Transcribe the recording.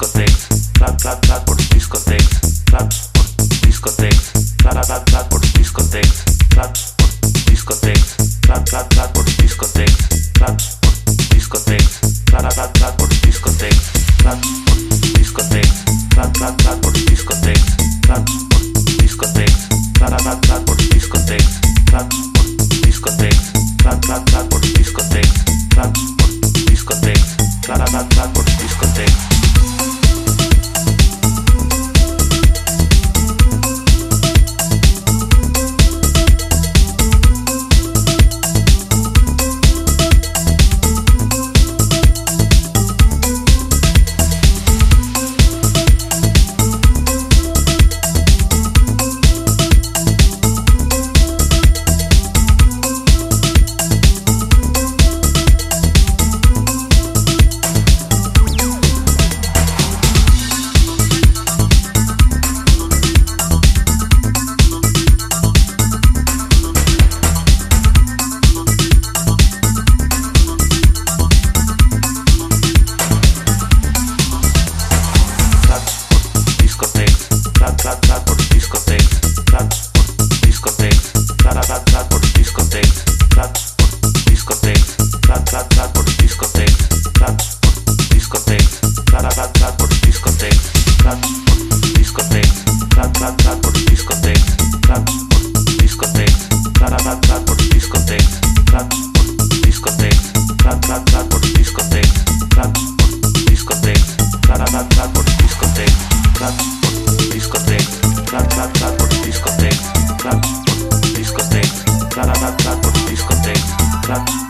discotheques, clap, clap, clap por discotheques, plats por discotheques, clap, clap, clap por discotheques, plats por discotheques, clap, clap, clap por discotheques, plats por discotheques, clap, clap, clap por discotheques, plats por discotheques, clap, clap, clap. por discotheques, plats por discotheques, plat plat plat discotex, clap clap clap Sala, sala, sala, discotheques, clubs.